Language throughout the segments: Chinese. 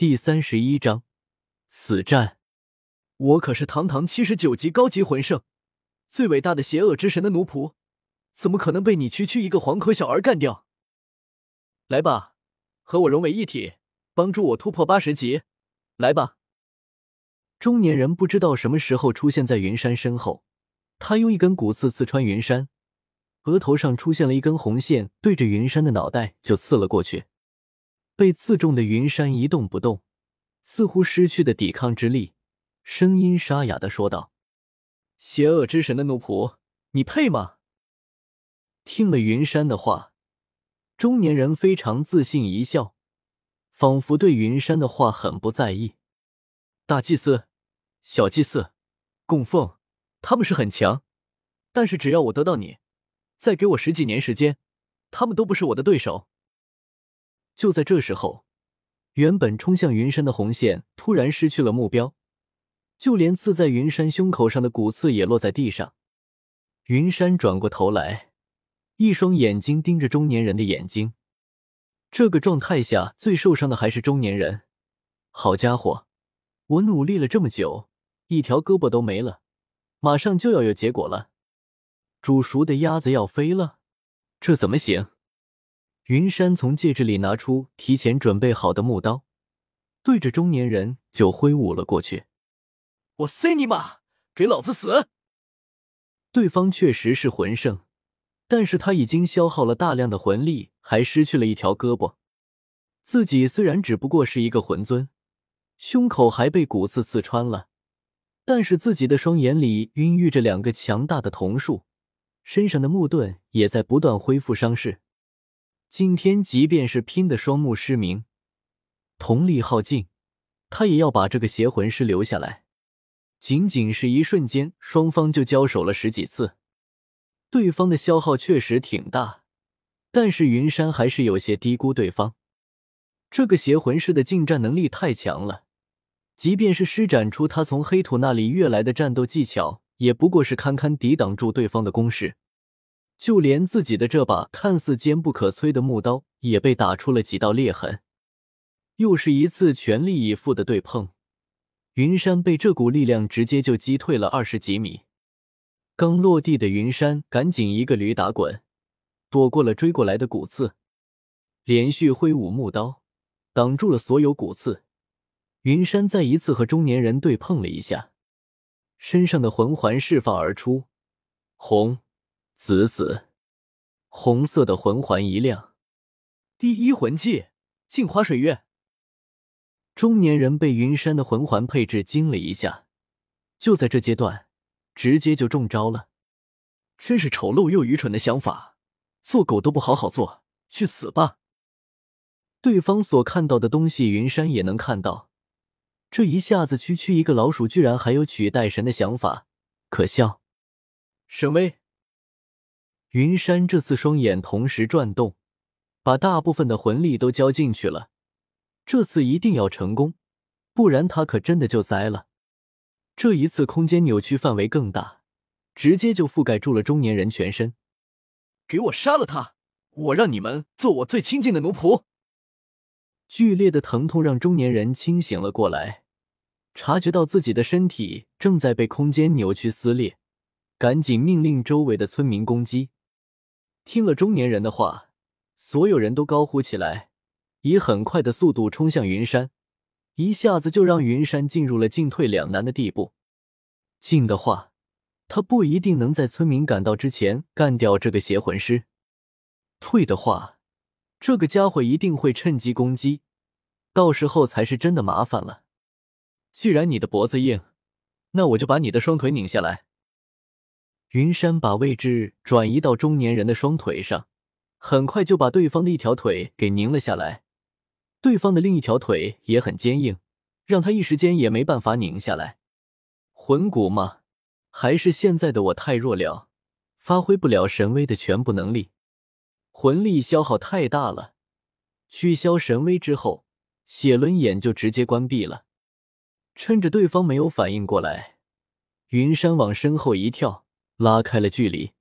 第三十一章死战。我可是堂堂七十九级高级魂圣，最伟大的邪恶之神的奴仆，怎么可能被你区区一个黄口小儿干掉？来吧，和我融为一体，帮助我突破八十级。来吧！中年人不知道什么时候出现在云山身后，他用一根骨刺刺穿云山，额头上出现了一根红线，对着云山的脑袋就刺了过去。被刺中的云山一动不动，似乎失去的抵抗之力，声音沙哑的说道：“邪恶之神的奴仆，你配吗？”听了云山的话，中年人非常自信一笑，仿佛对云山的话很不在意。大祭司、小祭司、供奉，他们是很强，但是只要我得到你，再给我十几年时间，他们都不是我的对手。就在这时候，原本冲向云山的红线突然失去了目标，就连刺在云山胸口上的骨刺也落在地上。云山转过头来，一双眼睛盯着中年人的眼睛。这个状态下最受伤的还是中年人。好家伙，我努力了这么久，一条胳膊都没了，马上就要有结果了。煮熟的鸭子要飞了，这怎么行？云山从戒指里拿出提前准备好的木刀，对着中年人就挥舞了过去。我塞你妈！给老子死！对方确实是魂圣，但是他已经消耗了大量的魂力，还失去了一条胳膊。自己虽然只不过是一个魂尊，胸口还被骨刺刺穿了，但是自己的双眼里孕育着两个强大的瞳术，身上的木盾也在不断恢复伤势。今天，即便是拼的双目失明，瞳力耗尽，他也要把这个邪魂师留下来。仅仅是一瞬间，双方就交手了十几次，对方的消耗确实挺大，但是云山还是有些低估对方。这个邪魂师的近战能力太强了，即便是施展出他从黑土那里越来的战斗技巧，也不过是堪堪抵挡住对方的攻势。就连自己的这把看似坚不可摧的木刀也被打出了几道裂痕。又是一次全力以赴的对碰，云山被这股力量直接就击退了二十几米。刚落地的云山赶紧一个驴打滚，躲过了追过来的骨刺，连续挥舞木刀挡住了所有骨刺。云山再一次和中年人对碰了一下，身上的魂环释放而出，红。紫紫，红色的魂环一亮，第一魂技镜花水月。中年人被云山的魂环配置惊了一下，就在这阶段，直接就中招了。真是丑陋又愚蠢的想法，做狗都不好好做，去死吧！对方所看到的东西，云山也能看到。这一下子，区区一个老鼠，居然还有取代神的想法，可笑！神威。云山这次双眼同时转动，把大部分的魂力都交进去了。这次一定要成功，不然他可真的就栽了。这一次空间扭曲范围更大，直接就覆盖住了中年人全身。给我杀了他！我让你们做我最亲近的奴仆。剧烈的疼痛让中年人清醒了过来，察觉到自己的身体正在被空间扭曲撕裂，赶紧命令周围的村民攻击。听了中年人的话，所有人都高呼起来，以很快的速度冲向云山，一下子就让云山进入了进退两难的地步。进的话，他不一定能在村民赶到之前干掉这个邪魂师；退的话，这个家伙一定会趁机攻击，到时候才是真的麻烦了。既然你的脖子硬，那我就把你的双腿拧下来。云山把位置转移到中年人的双腿上，很快就把对方的一条腿给拧了下来。对方的另一条腿也很坚硬，让他一时间也没办法拧下来。魂骨吗？还是现在的我太弱了，发挥不了神威的全部能力，魂力消耗太大了。取消神威之后，血轮眼就直接关闭了。趁着对方没有反应过来，云山往身后一跳。拉开了距离，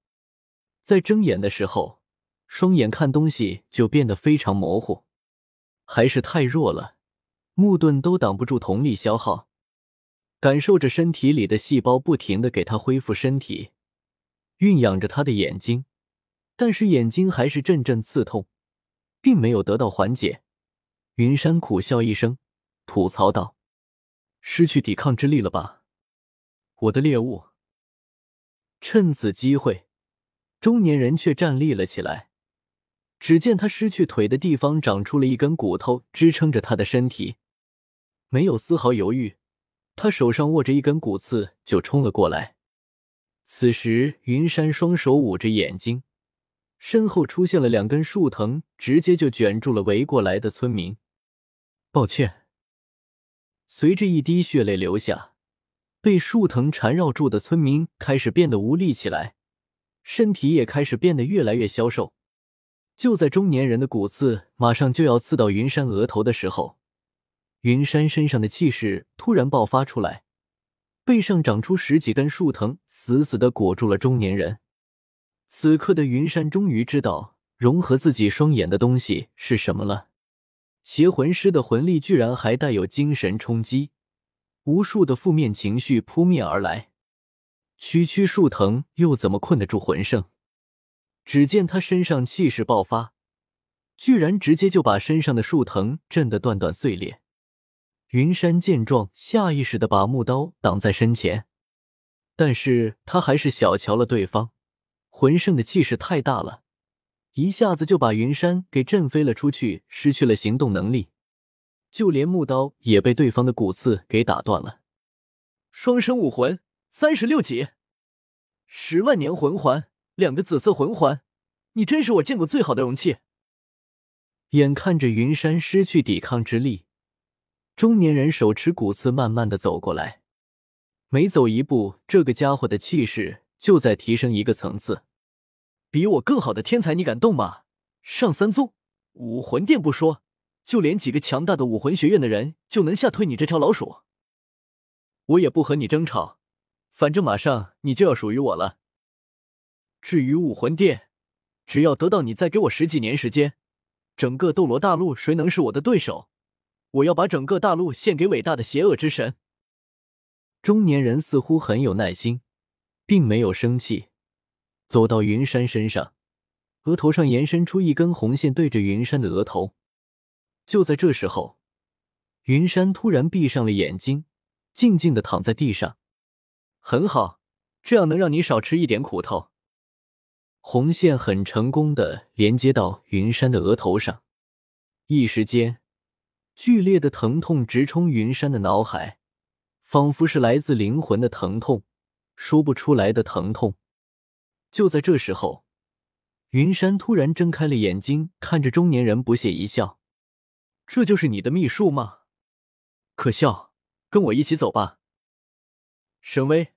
在睁眼的时候，双眼看东西就变得非常模糊，还是太弱了。木盾都挡不住瞳力消耗，感受着身体里的细胞不停的给他恢复身体，蕴养着他的眼睛，但是眼睛还是阵阵刺痛，并没有得到缓解。云山苦笑一声，吐槽道：“失去抵抗之力了吧，我的猎物。”趁此机会，中年人却站立了起来。只见他失去腿的地方长出了一根骨头，支撑着他的身体。没有丝毫犹豫，他手上握着一根骨刺就冲了过来。此时，云山双手捂着眼睛，身后出现了两根树藤，直接就卷住了围过来的村民。抱歉。随着一滴血泪流下。被树藤缠绕住的村民开始变得无力起来，身体也开始变得越来越消瘦。就在中年人的骨刺马上就要刺到云山额头的时候，云山身上的气势突然爆发出来，背上长出十几根树藤，死死的裹住了中年人。此刻的云山终于知道融合自己双眼的东西是什么了，邪魂师的魂力居然还带有精神冲击。无数的负面情绪扑面而来，区区树藤又怎么困得住魂圣？只见他身上气势爆发，居然直接就把身上的树藤震得断断碎裂。云山见状，下意识的把木刀挡在身前，但是他还是小瞧了对方，魂圣的气势太大了，一下子就把云山给震飞了出去，失去了行动能力。就连木刀也被对方的骨刺给打断了。双生武魂三十六级，十万年魂环，两个紫色魂环，你真是我见过最好的容器。眼看着云山失去抵抗之力，中年人手持骨刺慢慢的走过来，每走一步，这个家伙的气势就在提升一个层次。比我更好的天才，你敢动吗？上三宗武魂殿不说。就连几个强大的武魂学院的人就能吓退你这条老鼠，我也不和你争吵，反正马上你就要属于我了。至于武魂殿，只要得到你再给我十几年时间，整个斗罗大陆谁能是我的对手？我要把整个大陆献给伟大的邪恶之神。中年人似乎很有耐心，并没有生气，走到云山身上，额头上延伸出一根红线，对着云山的额头。就在这时候，云山突然闭上了眼睛，静静的躺在地上。很好，这样能让你少吃一点苦头。红线很成功的连接到云山的额头上，一时间，剧烈的疼痛直冲云山的脑海，仿佛是来自灵魂的疼痛，说不出来的疼痛。就在这时候，云山突然睁开了眼睛，看着中年人，不屑一笑。这就是你的秘术吗？可笑！跟我一起走吧。沈威。